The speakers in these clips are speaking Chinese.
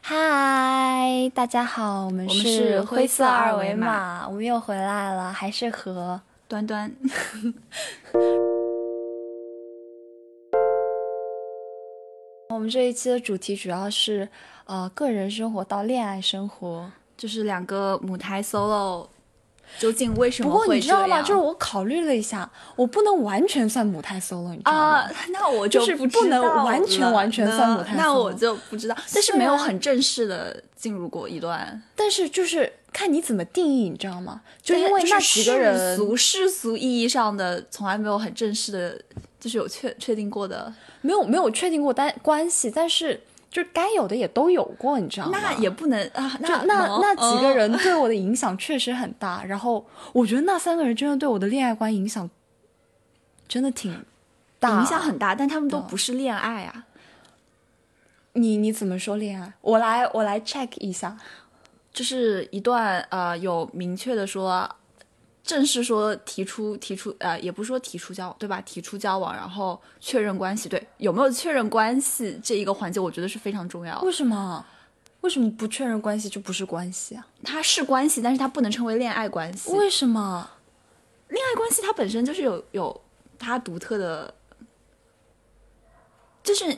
嗨，大家好，我们是灰灰色二维二维码我们又回来了，还是和？端端，我们这一期的主题主要是呃个人生活到恋爱生活。就是两个母胎 solo，究竟为什不过么会这样？你知道吗？就是我考虑了一下，我不能完全算母胎 solo，你知道吗？啊，那我就是不不能完全完全算母胎那 solo 那我就不知道，但是没有很正式的进入过一段，但是就是看你怎么定义，你知道吗？就因为那几个世人，俗世俗意义上的，从来没有很正式的，就是有确确定过的，没有没有确定过单关系，但是就该有的也都有过，你知道吗？那也不能啊，就那那那几个嗯人对我的影响确实很大，然后我觉得那三个人真的对我的恋爱观影响真的挺大，影响很大，但他们都不是恋爱啊。你你怎么说恋爱？我来我来 check 一下。就是一段呃有明确的说，正式说提出提出呃也不是说提出交往对吧？提出交往，然后确认关系，对有没有确认关系这一个环节，我觉得是非常重要的。为什么？为什么不确认关系就不是关系啊？它是关系，但是它不能称为恋爱关系。为什么？恋爱关系它本身就是有有它独特的，就是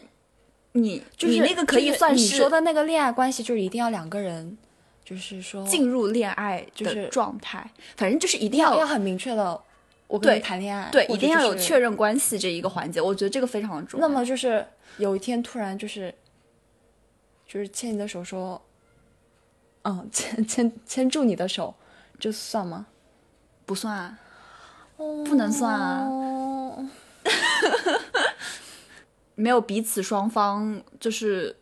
你就是你那个可以就是算是你说的那个恋爱关系，就是一定要两个人，就是说进入恋爱就是状态，反正就是一定要要要很明确的，我跟你谈恋爱，对，一定要有确认关系这一个环节，我觉得这个非常的重要。那么就是有一天突然就是，就是牵你的手说，嗯，牵牵牵住你的手，这算吗？不算啊，不能算啊，哦，没有彼此双方就是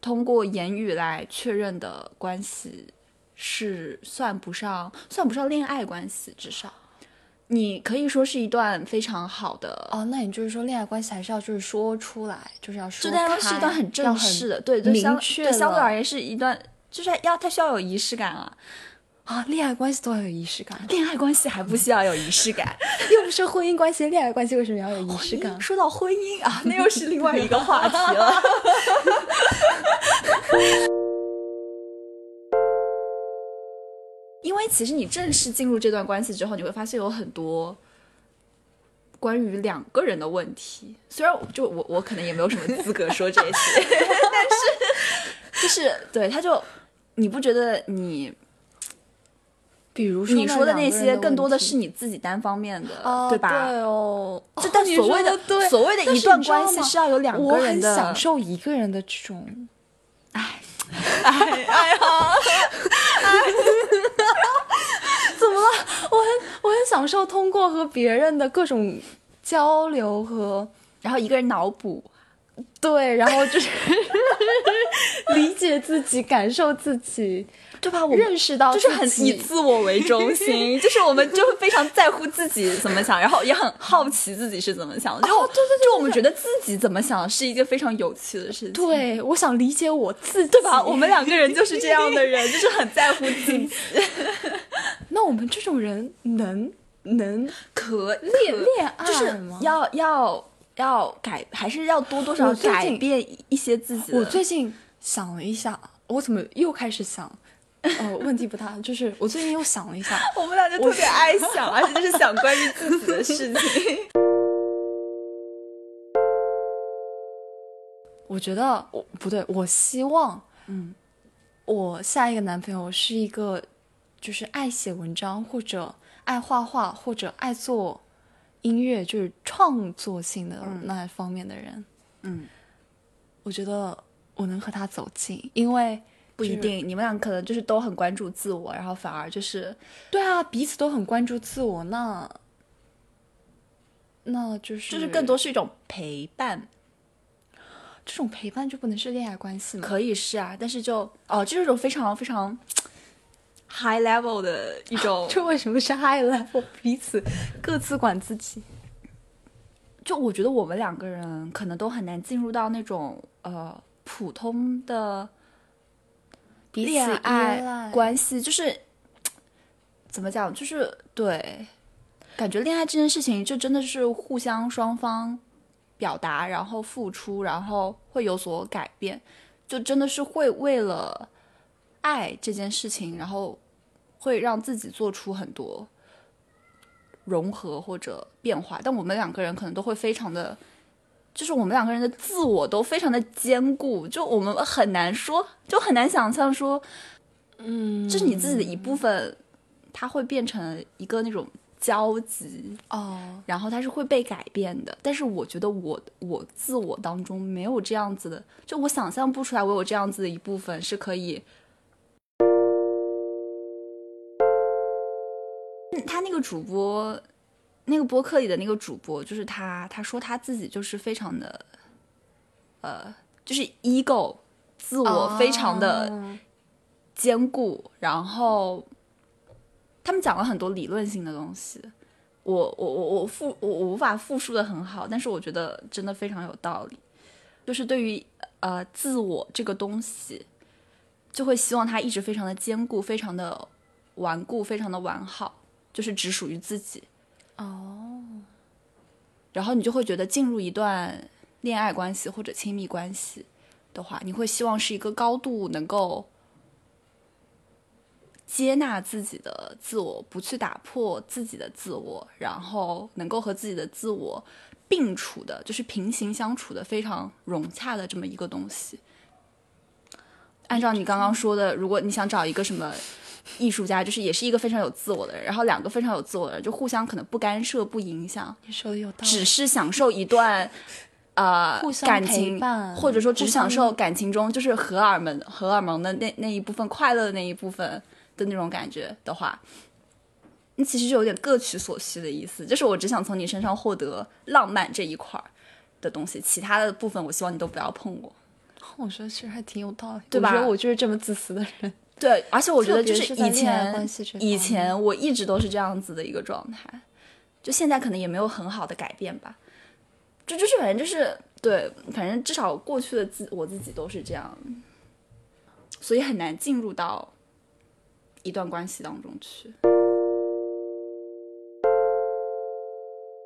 通过言语来确认的关系，是算不上算不上恋爱关系，至少。你可以说是一段非常好的，哦，那你就是说恋爱关系还是要就是说出来，就是要说这当然是一段很正式的，对，就相对相对而言是一段，就是要它需要有仪式感啊。啊，恋爱关系都要有仪式感，恋爱关系还不需要有仪式感，又不是婚姻关系，恋爱关系为什么要有仪式感？说到婚姻啊，那又是另外一个话题了。因为其实你正式进入这段关系之后，你会发现有很多关于两个人的问题。虽然就我我可能也没有什么资格说这些，但是就是对他就你不觉得你比如说你说的那些更多的是你自己单方面的，哦，对吧？对哦，就但你所谓的对，所谓的一段关系是要有两个我很人的享受一个人的这种，哎哎呀，哎 怎么了？我很我很享受通过和别人的各种交流和然后一个人脑补，对，然后就是 理解自己，感受自己，对吧？我们认识到就是很以自我为中心，就是我们就会非常在乎自己怎么想，然后也很好奇自己是怎么想的。就哦对对对就我们觉得自己怎么想是一件非常有趣的事情，对，我想理解我自己，对吧？我们两个人就是这样的人，就是很在乎自己，那我们这种人能能可恋恋爱就是吗？要要要改，还是要多多少少改变一些自己的。我最近想了一下，我怎么又开始想？呃，问题不大，就是我最近又想了一下，我们俩就特别爱想，而且就是想关于自己的事情。我觉得我不对，我希望，嗯，我下一个男朋友是一个，就是爱写文章或者爱画画或者爱做音乐，就是创作性的那方面的人。嗯，我觉得我能和他走近，因为就是不一定，你们俩可能就是都很关注自我，然后反而就是对啊，彼此都很关注自我，那那就是就是更多是一种陪伴，这种陪伴就不能是恋爱关系吗？可以是啊，但是就哦，这是一种非常非常 high level 的一种，这为什么是 high level？彼此各自管自己。就我觉得我们两个人可能都很难进入到那种呃普通的彼此依恋爱关系，就是怎么讲，就是对，感觉恋爱这件事情就真的是互相双方表达，然后付出，然后会有所改变，就真的是会为了爱这件事情，然后会让自己做出很多融合或者变化。但我们两个人可能都会非常的，就是我们两个人的自我都非常的坚固，就我们很难说，就很难想象说，嗯，这是你自己的一部分，它会变成一个那种交集。哦，然后它是会被改变的。但是我觉得我我自我当中没有这样子的，就我想象不出来我有这样子的一部分是可以。嗯他那个主播，那个播客里的那个主播，就是他，他说他自己就是非常的，呃，就是 ego，自我非常的哦坚固，然后他们讲了很多理论性的东西，我我我我复我我无法复述的很好，但是我觉得真的非常有道理。就是对于呃自我这个东西，就会希望它一直非常的坚固，非常的顽固，非常的完好，就是只属于自己。哦，然后你就会觉得进入一段恋爱关系或者亲密关系的话，你会希望是一个高度能够接纳自己的自我，不去打破自己的自我，然后能够和自己的自我并处的，就是平行相处的非常融洽的这么一个东西。按照你刚刚说的，如果你想找一个什么艺术家，就是也是一个非常有自我的人，然后两个非常有自我的人，就互相可能不干涉、不影响，你说的有道理，只是享受一段呃互相感情，或者说只享受感情中就是荷尔蒙荷尔蒙的那那一部分快乐的那一部分的那种感觉的话，你其实就有点各取所需的意思，就是我只想从你身上获得浪漫这一块儿的东西，其他的部分我希望你都不要碰我。我觉得其实还挺有道理，对吧我觉得我就是这么自私的人。对，而且我觉得就是以前以前我一直都是这样子的一个状态，就现在可能也没有很好的改变吧。就就是反正就是对，反正至少过去的自我自己都是这样，所以很难进入到一段关系当中去。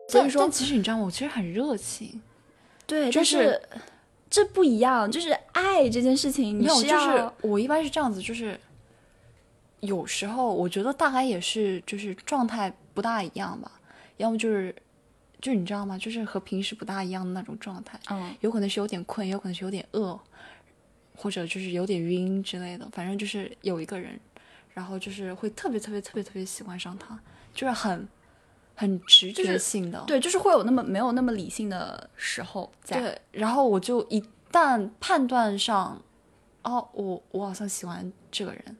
所以说其实你知道吗？我其实很热情，对，但就是是这不一样，就是爱这件事情，你没有，是就是我一般是这样子，就是有时候我觉得大概也是就是状态不大一样吧，要么就是就是你知道吗？就是和平时不大一样的那种状态，嗯。有可能是有点困，有可能是有点饿，或者就是有点晕之类的，反正就是有一个人，然后就是会特别特别特别特别喜欢上他，就是很很直觉性的，对，就是会有那么没有那么理性的时候在。对，然后我就一旦判断上，哦，我我好像喜欢这个人，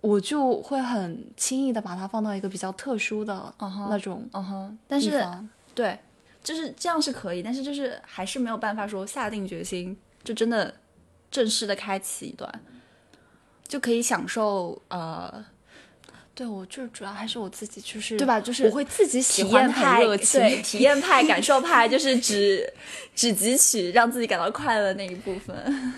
我就会很轻易的把他放到一个比较特殊的那种嗯哼，但是。对，就是这样是可以，但是就是还是没有办法说下定决心，就真的正式的开启一段，就可以享受呃，对我就是主要还是我自己，就是对吧？就是我会自己喜体欢派，对，体验派、感受派，就是只只汲取让自己感到快乐的那一部分，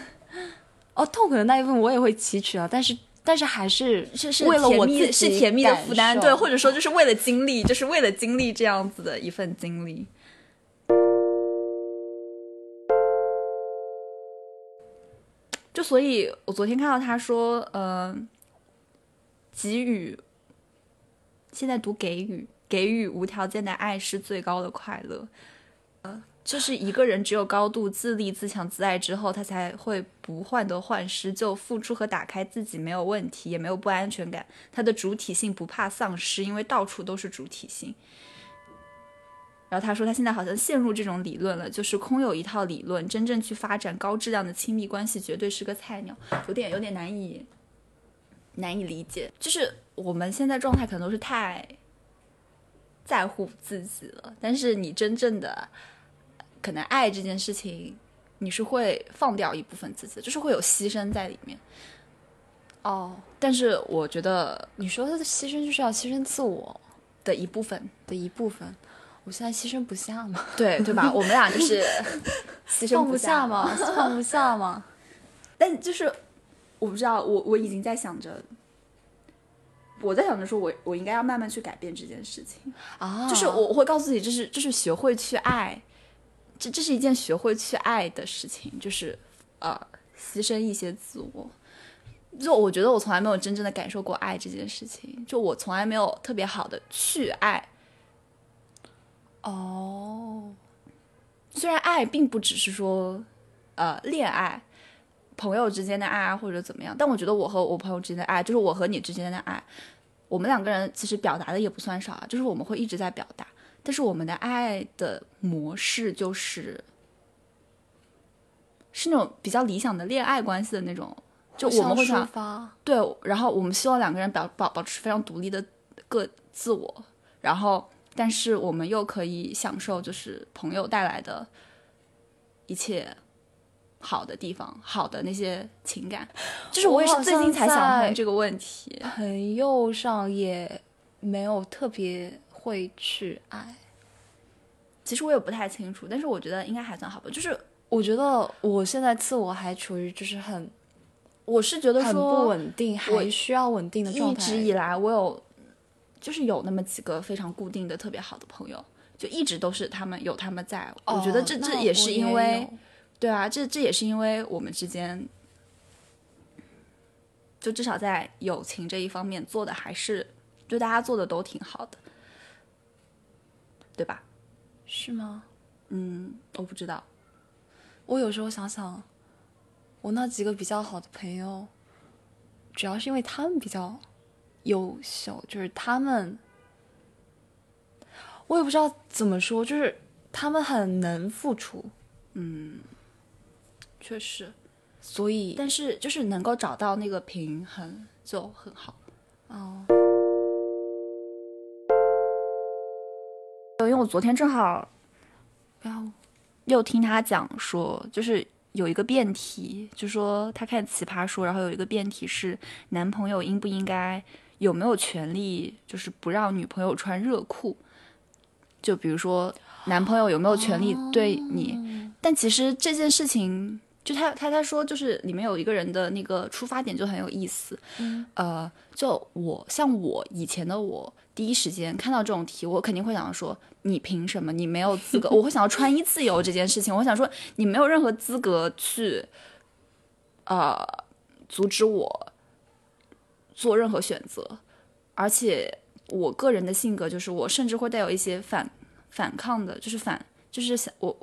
哦，痛苦的那一部分我也会汲取啊，但是但是还是是是为了我自己是甜蜜的负担，对，或者说就是为了经历，就是为了经历这样子的一份经历。就所以，我昨天看到他说，呃，给予，现在读给予，给予无条件的爱是最高的快乐。呃，就是一个人只有高度自立、自强、自爱之后，他才会不患得患失，就付出和打开自己没有问题，也没有不安全感。他的主体性不怕丧失，因为到处都是主体性。然后他说，他现在好像陷入这种理论了，就是空有一套理论，真正去发展高质量的亲密关系，绝对是个菜鸟，有点有点难以难以理解。就是我们现在状态可能都是太在乎自己了，但是你真正的可能爱这件事情，你是会放掉一部分自己，就是会有牺牲在里面。哦，但是我觉得你说的牺牲就是要牺牲自我的一部分，的一部分，我现在牺牲不下嘛，对对吧？我们俩就是 牺牲放不下下嘛，放不下嘛。但就是我不知道，我我已经在想着，我在想着说我我应该要慢慢去改变这件事情，啊，就是我我会告诉自己，这是这是学会去爱这这是一件学会去爱的事情，就是呃，牺牲一些自我。就我觉得我从来没有真正的感受过爱这件事情，就我从来没有特别好的去爱。哦，虽然爱并不只是说呃恋爱、朋友之间的爱啊，或者怎么样，但我觉得我和我朋友之间的爱，就是我和你之间的爱，我们两个人其实表达的也不算少啊，就是我们会一直在表达，但是我们的爱的模式就是是那种比较理想的恋爱关系的那种，就我们会抒想发，对，然后我们希望两个人保保保持非常独立的个自我，然后但是我们又可以享受就是朋友带来的一切好的地方，好的那些情感，就是我也是最近才想通这个问题。朋友上也没有特别会去爱。其实我也不太清楚，但是我觉得应该还算好吧。就是我觉得我现在自我还处于就是很我是觉得很说不稳定，还需要稳定的状态一。直以来，我有就是有那么几个非常固定的、特别好的朋友，就一直都是他们有他们在。我觉得这哦这也是因为，有对啊，这这也是因为我们之间，就至少在友情这一方面做的还是，就大家做的都挺好的，对吧？是吗？嗯，我不知道，我有时候想想，我那几个比较好的朋友，主要是因为他们比较优秀，就是他们，我也不知道怎么说，就是他们很能付出，确实，所以但是就是能够找到那个平衡就很好。哦，因为我昨天正好不要又听他讲说，就是有一个辩题，就说他看奇葩说，然后有一个辩题是男朋友应不应该有没有权利，就是不让女朋友穿热裤，就比如说男朋友有没有权利对你，但其实这件事情。就他他他说，就是里面有一个人的那个出发点就很有意思，呃，就我像我以前的我，第一时间看到这种题，我肯定会想要说，你凭什么？你没有资格。我会想要穿衣自由这件事情，我想说，你没有任何资格去，呃，阻止我做任何选择。而且我个人的性格就是，我甚至会带有一些反反抗的，就是反，就是想我。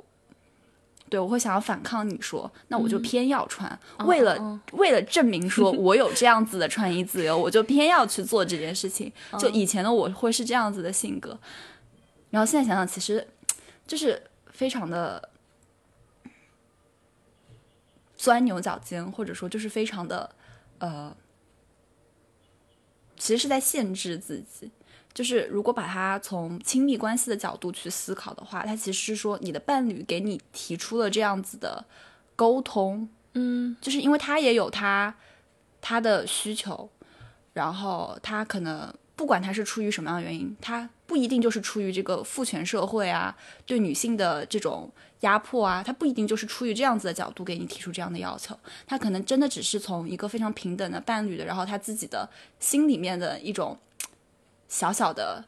对，我会想要反抗你说，那我就偏要穿，为了、为了证明说 我有这样子的穿衣自由，我就偏要去做这件事情。就以前的我会是这样子的性格，然后现在想想，其实就是非常的钻牛角尖，或者说就是非常的呃，其实是在限制自己。就是如果把它从亲密关系的角度去思考的话，它其实是说你的伴侣给你提出了这样子的沟通，嗯，就是因为他也有他他的需求，然后他可能不管他是出于什么样的原因，他不一定就是出于这个父权社会啊对女性的这种压迫啊，他不一定就是出于这样子的角度给你提出这样的要求，他可能真的只是从一个非常平等的伴侣的，然后他自己的心里面的一种小小的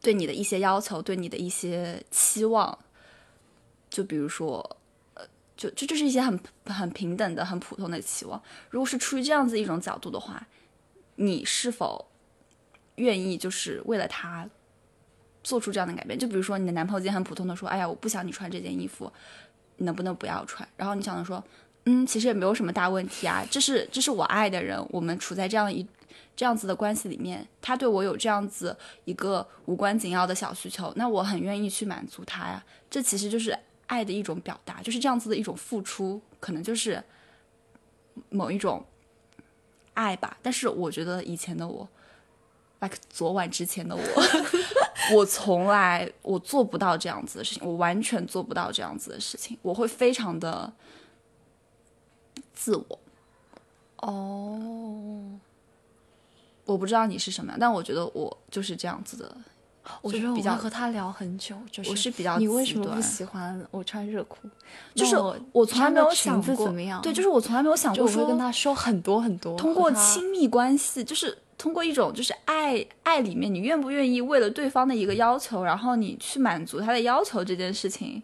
对你的一些要求，对你的一些期望，就比如说。呃就这就是一些很很平等的、很普通的期望。如果是出于这样子一种角度的话，你是否愿意就是为了他做出这样的改变？就比如说你的男朋友今天很普通的说：“哎呀，我不想你穿这件衣服，你能不能不要穿？”然后你想着说：“嗯，其实也没有什么大问题啊，这是这是我爱的人，我们处在这样一这样子的关系里面，他对我有这样子一个无关紧要的小需求，那我很愿意去满足他呀。这其实就是。”爱的一种表达，就是这样子的一种付出，可能就是某一种爱吧。但是我觉得以前的我，like 昨晚之前的我，我从来我做不到这样子的事情，我完全做不到这样子的事情，我会非常的自我。哦，我不知道你是什么样，但我觉得我就是这样子的我觉得我比较会和他聊很久，就是我是比较你为什么不喜欢我穿热裤？就是我我从来没有想过怎么样？对，就是我从来没有想就我会过说跟他说很多很多，通过亲密关系，就是通过一种就是爱爱里面，你愿不愿意为了对方的一个要求，然后你去满足他的要求这件事情，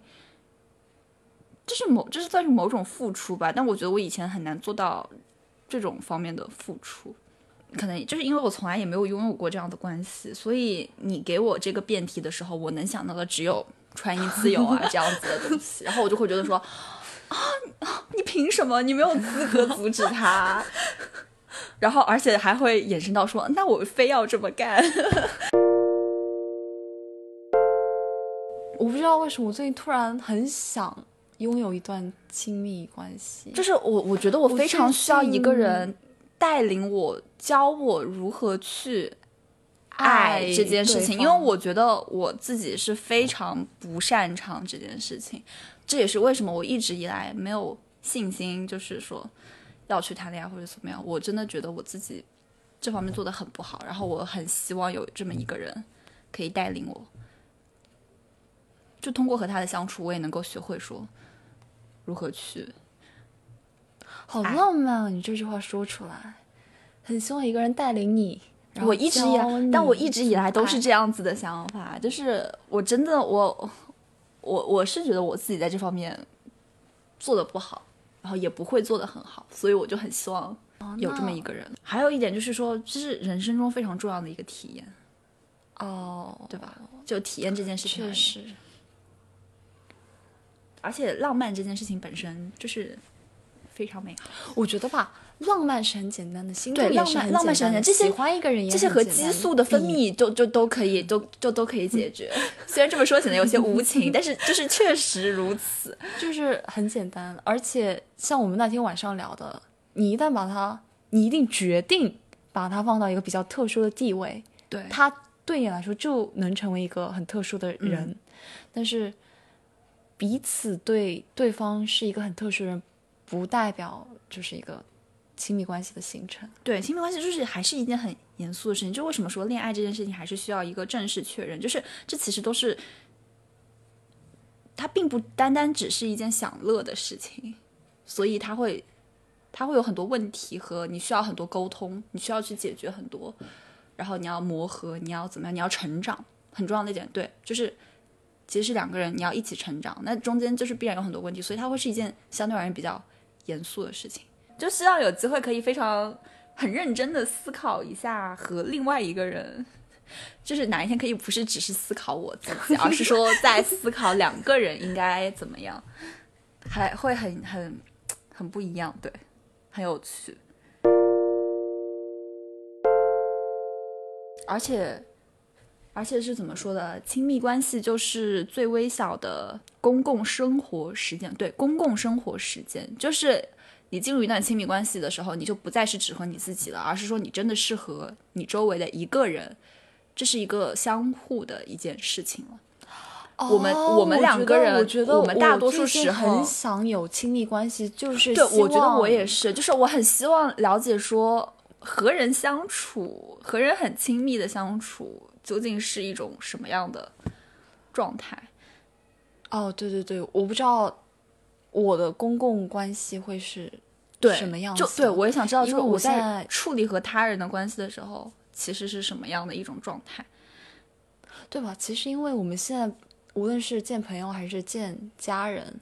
这是某这是算是某种付出吧。但我觉得我以前很难做到这种方面的付出，可能就是因为我从来也没有拥有过这样的关系，所以你给我这个辩题的时候，我能想到的只有穿衣自由啊 这样子的东西，然后我就会觉得说。啊，你凭什么？你没有资格阻止他。然后，而且还会衍生到说，那我非要这么干。我不知道为什么我最近突然很想拥有一段亲密关系，就是我，我觉得我非常需要一个人带领我，教我如何去爱爱这件事情，因为我觉得我自己是非常不擅长这件事情。这也是为什么我一直以来没有信心，就是说要去谈恋爱或者怎么样。我真的觉得我自己这方面做的很不好，然后我很希望有这么一个人可以带领我。就通过和他的相处，我也能够学会说如何去好浪漫啊！你这句话说出来，很希望一个人带领你。我一直以来但我一直以来都是这样子的想法，就是我真的我我我是觉得我自己在这方面做的不好，然后也不会做的很好，所以我就很希望有这么一个人。还有一点就是说，这是人生中非常重要的一个体验，哦，对吧？就体验这件事情确，实，而且浪漫这件事情本身就是非常美好。我觉得吧，浪漫是很简单的，心动对浪漫也是很浪漫是很简单这些喜欢一个人也这些和激素的分泌都就都可以，都就都可以解决。虽然这么说显得有些无情，但是就是确实如此。就是很简单，而且像我们那天晚上聊的，你一旦把它，你一定决定把它放到一个比较特殊的地位，对他对你来说就能成为一个很特殊的人，嗯但是彼此对对方是一个很特殊的人，不代表就是一个亲密关系的形成。对，亲密关系就是还是一件很严肃的事情。就为什么说恋爱这件事情还是需要一个正式确认？就是这其实都是，它并不单单只是一件享乐的事情，所以它会，它会有很多问题和你需要很多沟通，你需要去解决很多，然后你要磨合，你要怎么样？你要成长，很重要的一点，对，就是。其实是两个人，你要一起成长，那中间就是必然有很多问题，所以它会是一件相对而言比较严肃的事情。就希望有机会可以非常很认真的思考一下和另外一个人，就是哪一天可以不是只是思考我自己，而是说在思考两个人应该怎么样，还会很很很不一样，对，很有趣，而且。而且是怎么说的？亲密关系就是最微小的公共生活时间，对，公共生活时间，就是你进入一段亲密关系的时候，你就不再是只和你自己了，而是说你真的是和你周围的一个人，这是一个相互的一件事情了。我们哦我们两个人我觉得我们大多数时候很想有亲密关系，就是对，我觉得我也是，就是我很希望了解说和人相处，和人很亲密的相处，究竟是一种什么样的状态？哦，对对对，我不知道我的公共关系会是对什么样子。就对我也想知道，就是我在处理和他人的关系的时候，其实是什么样的一种状态？对吧？其实因为我们现在无论是见朋友还是见家人，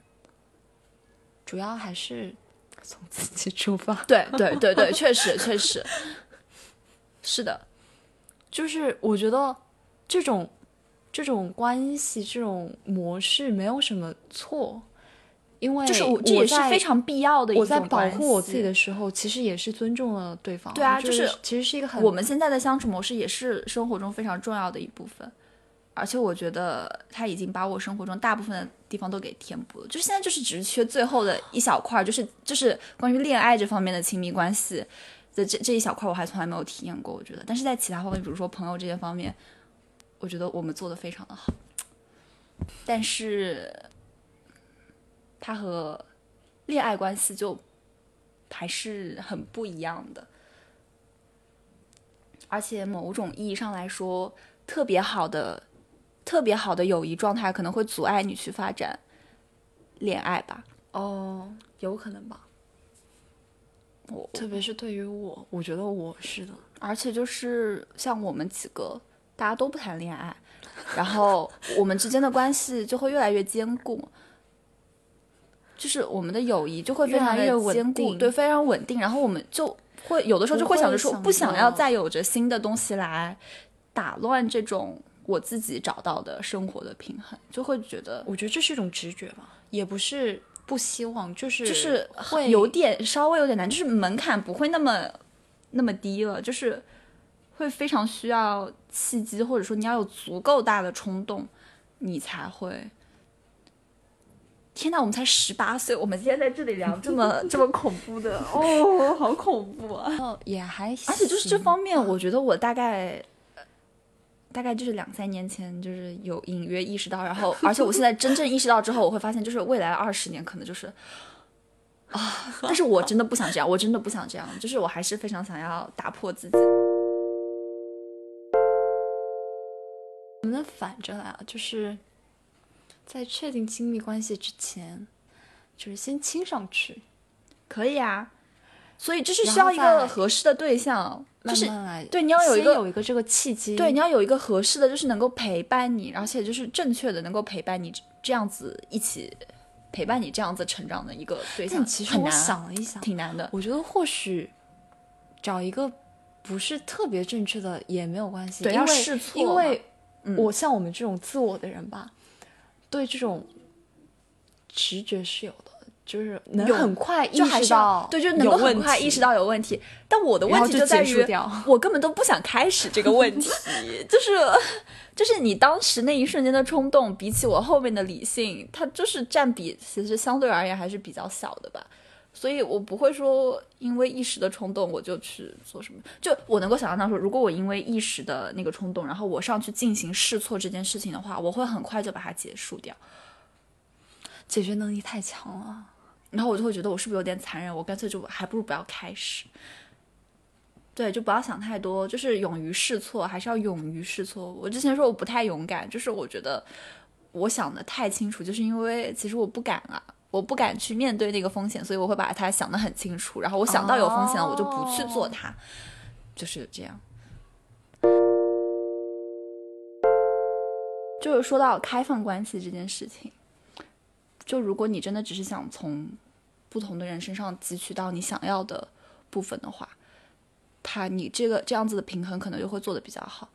主要还是从自己出发。对对对对，确实确实是的，就是我觉得这种这种关系这种模式没有什么错，因为就是我这也是在非常必要的一种我在保护我自己的时候，其实也是尊重了对方。对啊就是其实是一个很我们现在的相处模式也是生活中非常重要的一部分，而且我觉得他已经把我生活中大部分的地方都给填补了，就是现在就是只是缺最后的一小块，就是就是关于恋爱这方面的亲密关系的这这一小块，我还从来没有体验过，我觉得，但是在其他方面，比如说朋友这些方面，我觉得我们做的非常的好，但是它和恋爱关系就还是很不一样的。而且某种意义上来说，特别好的特别好的友谊状态可能会阻碍你去发展恋爱吧。哦，有可能吧。我特别是对于我，我觉得我是的。而且就是像我们几个，大家都不谈恋爱，然后 我们之间的关系就会越来越坚固，就是我们的友谊就会非常的越来越稳坚固，定对，非常稳定。然后我们就会有的时候就会想着说，不想要再有着新的东西来打乱这种我自己找到的生活的平衡，就会觉得我觉得这是一种直觉吧，也不是不希望，就是就是会有点稍微有点难，就是门槛不会那么那么低了，就是会非常需要契机，或者说你要有足够大的冲动，你才会。天呐，我们才十八岁，我们今天在这里聊这么 这么恐怖的哦，好恐怖啊！哦也还行，而且就是这方面，我觉得我大概。呃大概就是两三年前，就是有隐约意识到，然后，而且我现在真正意识到之后，我会发现，就是未来二十年可能就是啊，但是我真的不想这样，我真的不想这样，就是我还是非常想要打破自己。我们反着来啊，就是在确定亲密关系之前，就是先亲上去，可以啊，所以就是需要一个合适的对象，就是。对你要有一先个有一个这个契机，对，你要有一个合适的，就是能够陪伴你，而且就是正确的能够陪伴你这样子一起陪伴你这样子成长的一个对象，但其实我想了一想，挺难的。我觉得或许找一个不是特别正确的也没有关系，对要因为试错因为嗯我像我们这种自我的人吧，对这种直觉是有的，就是能有很快意识到对，就能够很快意识到有问题。但我的问题就在于我根本都不想开始这个问题，就是就是你当时那一瞬间的冲动，比起我后面的理性，它就是占比其实相对而言还是比较小的吧。所以我不会说因为一时的冲动我就去做什么，就我能够想象到说，如果我因为一时的那个冲动，然后我上去进行试错这件事情的话，我会很快就把它结束掉。解决能力太强了。然后我就会觉得我是不是有点残忍？我干脆就还不如不要开始。对，就不要想太多，就是勇于试错，还是要勇于试错。我之前说我不太勇敢，就是我觉得我想的太清楚，就是因为其实我不敢啊，我不敢去面对那个风险，所以我会把它想得很清楚。然后我想到有风险了，我就不去做它，就是这样。就是说到开放关系这件事情，就如果你真的只是想从不同的人身上汲取到你想要的部分的话，他你这个这样子的平衡可能就会做得比较好。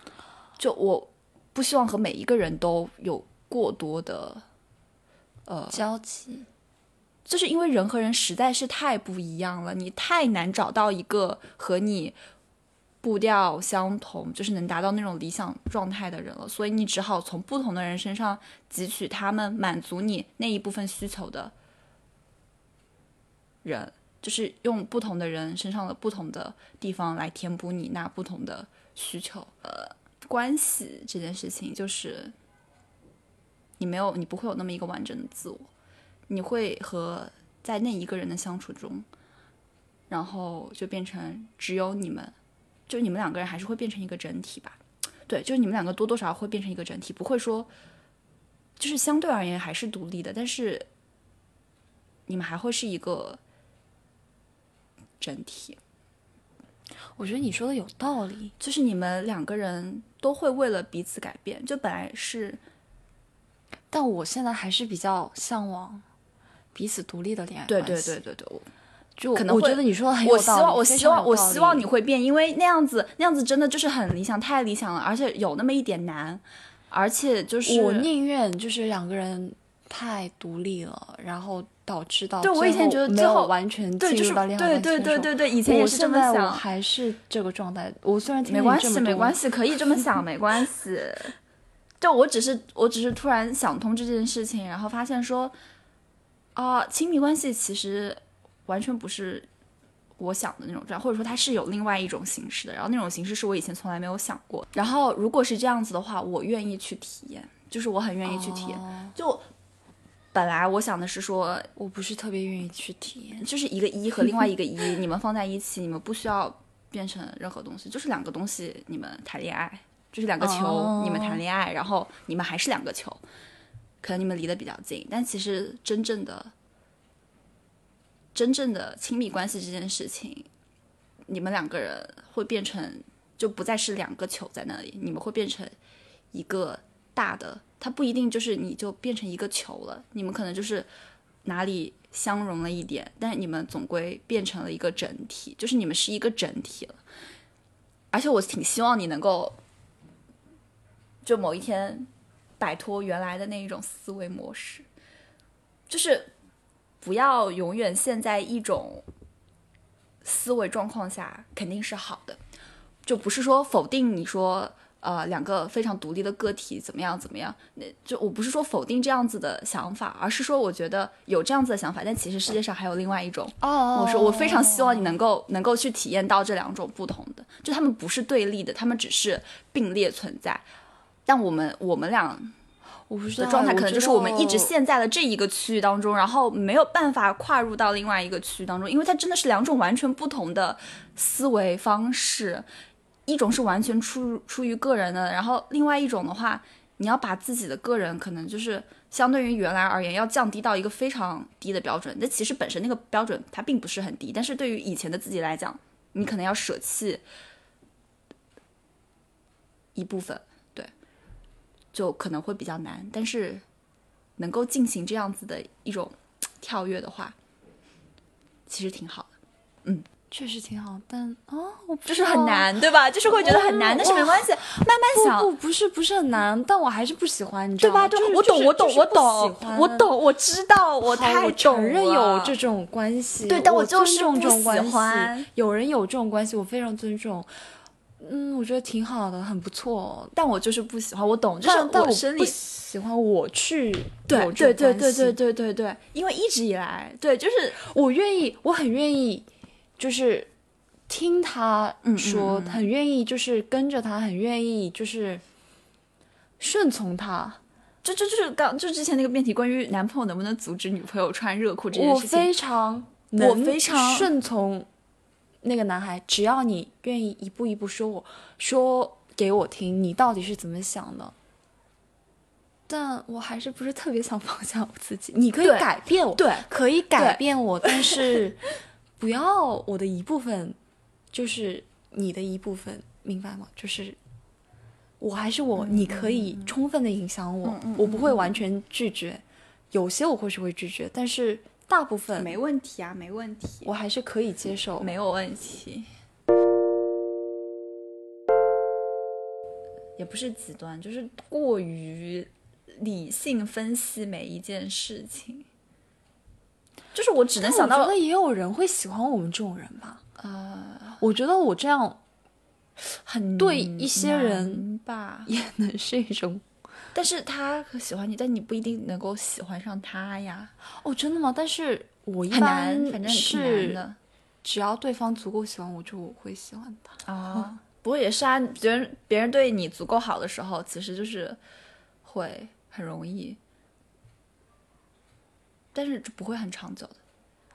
就我不希望和每一个人都有过多的，呃，交集，就是因为人和人实在是太不一样了，你太难找到一个和你步调相同，就是能达到那种理想状态的人了，所以你只好从不同的人身上汲取他们满足你那一部分需求的人，就是用不同的人身上的不同的地方来填补你那不同的需求。呃，关系这件事情就是你没有，你不会有那么一个完整的自我。你会和在那一个人的相处中，然后就变成只有你们，就你们两个人还是会变成一个整体吧。对，就是你们两个多多少少会变成一个整体，不会说，就是相对而言还是独立的，但是你们还会是一个整体。我觉得你说的有道理。就是你们两个人都会为了彼此改变，就本来是但我现在还是比较向往彼此独立的恋爱对关系对对对就可能会我觉得你说的很有我希道理望，我希望，我希望我希望你会变，因为那样子，那样子真的就是很理想，太理想了，而且有那么一点难，而且就是我宁愿就是两个人太独立了，然后导致到对我以前觉得最后完全对，就是进入到恋爱对对对对对，以前也我是这么现在我想，还是这个状态。我虽然听没关系，没关系，可以这么想，没关系。就我只是，我只是突然想通这件事情，然后发现说，啊、亲密关系其实完全不是我想的那种状态，或者说它是有另外一种形式的，然后那种形式是我以前从来没有想过。然后如果是这样子的话，我愿意去体验，就是我很愿意去体验。哦就本来我想的是说，我不是特别愿意去体验。就是一个一和另外一个一，你们放在一起，你们不需要变成任何东西，就是两个东西，你们谈恋爱就是两个球，哦你们谈恋爱，然后你们还是两个球，可能你们离得比较近，但其实真正的真正的亲密关系这件事情，你们两个人会变成就不再是两个球在那里，你们会变成一个大的，它不一定就是你就变成一个球了，你们可能就是哪里相融了一点，但是你们总归变成了一个整体，就是你们是一个整体了。而且我挺希望你能够，就某一天摆脱原来的那一种思维模式，就是不要永远陷在一种思维状况下，肯定是好的。就不是说否定你说呃两个非常独立的个体怎么样怎么样，那就我不是说否定这样子的想法，而是说我觉得有这样子的想法，但其实世界上还有另外一种。哦我说我非常希望你能够能够去体验到这两种不同的，就他们不是对立的，他们只是并列存在。但我们我们俩我不知道的状态可能就是我们一直。陷在了这一个区域当中，然后没有办法跨入到另外一个区域当中，因为它真的是两种完全不同的思维方式，一种是完全出出于个人的，然后另外一种的话，你要把自己的个人可能就是相对于原来而言要降低到一个非常低的标准，那其实本身那个标准它并不是很低，但是对于以前的自己来讲，你可能要舍弃一部分，对，就可能会比较难，但是能够进行这样子的一种跳跃的话，其实挺好的。嗯确实挺好，但啊，我不就是很难，对吧？就是会觉得很难，哦但是没关系，慢慢想，不不不是不是很难，但我还是不喜欢，你知？道吗？对就是我懂，我懂，我懂我懂，我知道，我好太懂认有这种关系，对但我我就是这种关欢系。有人有这种关系，我非常尊重。嗯，我觉得挺好的，很不错。但我就是不喜欢，我懂，就是但但我生理不喜欢我去对对对对对对对对，因为一直以来，对，就是我愿意，我很愿意，就是听他嗯说，嗯嗯很愿意，就是跟着他，很愿意，就是顺从他。就就就是刚就之前那个辩题，关于男朋友能不能阻止女朋友穿热裤这件事情，我非常我能非常顺从那个男孩，只要你愿意一步一步说我说给我听，你到底是怎么想的。但我还是不是特别想放下我自己。你可以改变我，对可以改变我，但是不要我的一部分就是你的一部分，明白吗？就是我还是我，你可以充分的影响我，我不会完全拒绝，有些我或许会拒绝，但是大部分没问题啊，没问题，我还是可以接受。没有问题。也不是极端，就是过于理性分析每一件事情。就是我只能想到但我觉得也有人会喜欢我们这种人吧。呃，我觉得我这样很对一些人吧，也能是一种但是他喜欢你，但你不一定能够喜欢上他呀，哦，真的吗？但是我一，般反正是的只要对方足够喜欢我，就会喜欢他。啊。不过也是啊，别人别人对你足够好的时候，其实就是会很容易，但是不会很长久的。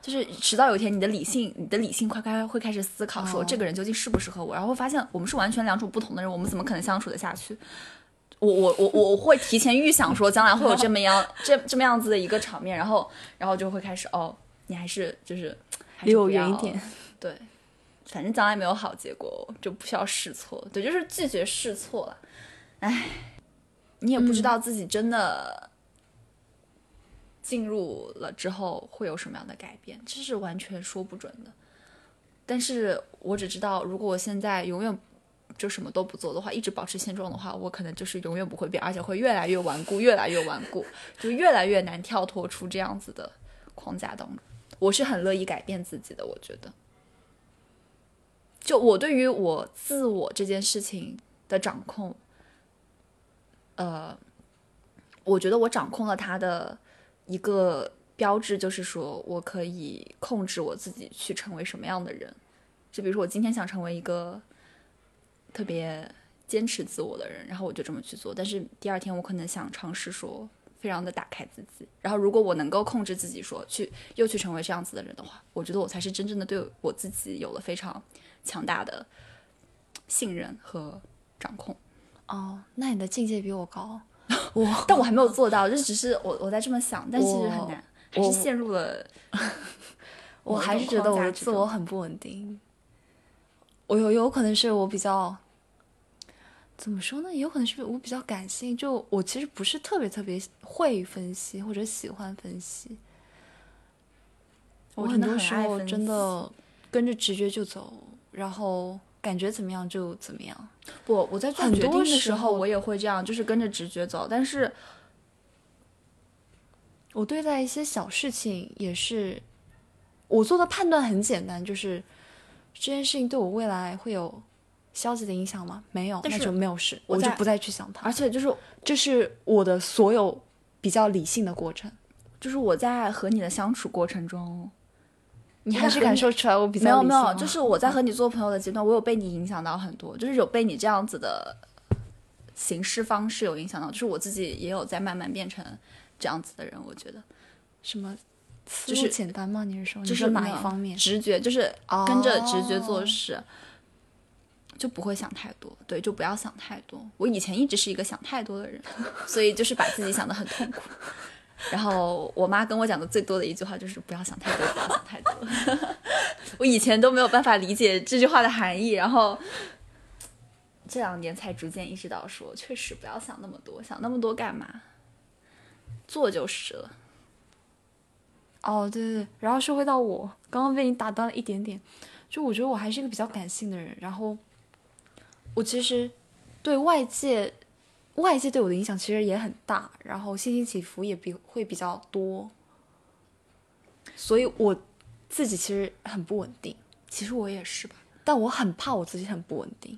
就是迟早有一天，你的理性，你的理性快开会开始思考，说哦这个人究竟适不适合我，然后会发现我们是完全两种不同的人，我们怎么可能相处得下去？我我我我会提前预想说将来会有这么样 这这么样子的一个场面，然后然后就会开始哦，你还是就是离我远一点。对，反正将来没有好结果，就不需要试错。对，就是拒绝试错了。唉，你也不知道自己真的进入了之后会有什么样的改变，这是完全说不准的。但是我只知道，如果我现在永远就什么都不做的话，一直保持现状的话，我可能就是永远不会变，而且会越来越顽固，越来越顽固，就越来越难跳脱出这样子的框架当中。我是很乐意改变自己的，我觉得。就我对于我自我这件事情的掌控，呃，我觉得我掌控了它的一个标志，就是说我可以控制我自己去成为什么样的人。就比如说，我今天想成为一个特别坚持自我的人，然后我就这么去做。但是第二天我可能想尝试说，非常的打开自己。然后如果我能够控制自己说去又去成为这样子的人的话，我觉得我才是真正的对我自己有了非常强大的信任和掌控。哦，那你的境界比我高。我但我还没有做到，就只是我我在这么想，但其实很难，还是陷入了我还是觉得我的自我很不稳定。我有有可能是我比较，怎么说呢？也有可能是我比较感性，就我其实不是特别特别会分析或者喜欢分析。我很多时候真的跟着直觉就走，然后感觉怎么样就怎么样。不，我在做很决定的多时候我也会这样，就是跟着直觉走，但是我对待一些小事情也是，我做的判断很简单，就是这件事情对我未来会有消极的影响吗？没有，那就没有事，我我就不再去想它。而且就是这是我的所有比较理性的过程。就是我在和你的相处过程中，你还是感受出来我比较没有没有，就是我在和你做朋友的阶段，我有被你影响到很多，就是有被你这样子的行事方式有影响到，就是我自己也有在慢慢变成这样子的人，我觉得什么就是简单吗？你是说？就是哪一方面？直觉，就是跟着直觉哦做事。就不会想太多，对，就不要想太多。我以前一直是一个想太多的人，所以就是把自己想得很痛苦。然后我妈跟我讲的最多的一句话就是不要想太多，不要想太多。我以前都没有办法理解这句话的含义，然后这两年才逐渐意识到说，确实不要想那么多，想那么多干嘛？做就是了。哦，对对对，然后说回到我，刚刚被你打断了一点点，就我觉得我还是一个比较感性的人，然后我其实对外界外界对我的影响其实也很大，然后心情起伏也比会比较多，所以我自己其实很不稳定，其实我也是吧。但我很怕我自己很不稳定。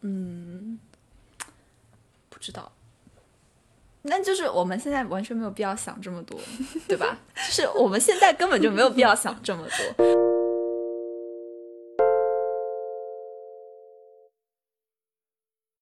嗯不知道。那就是我们现在完全没有必要想这么多，对吧？就是我们现在根本就没有必要想这么多。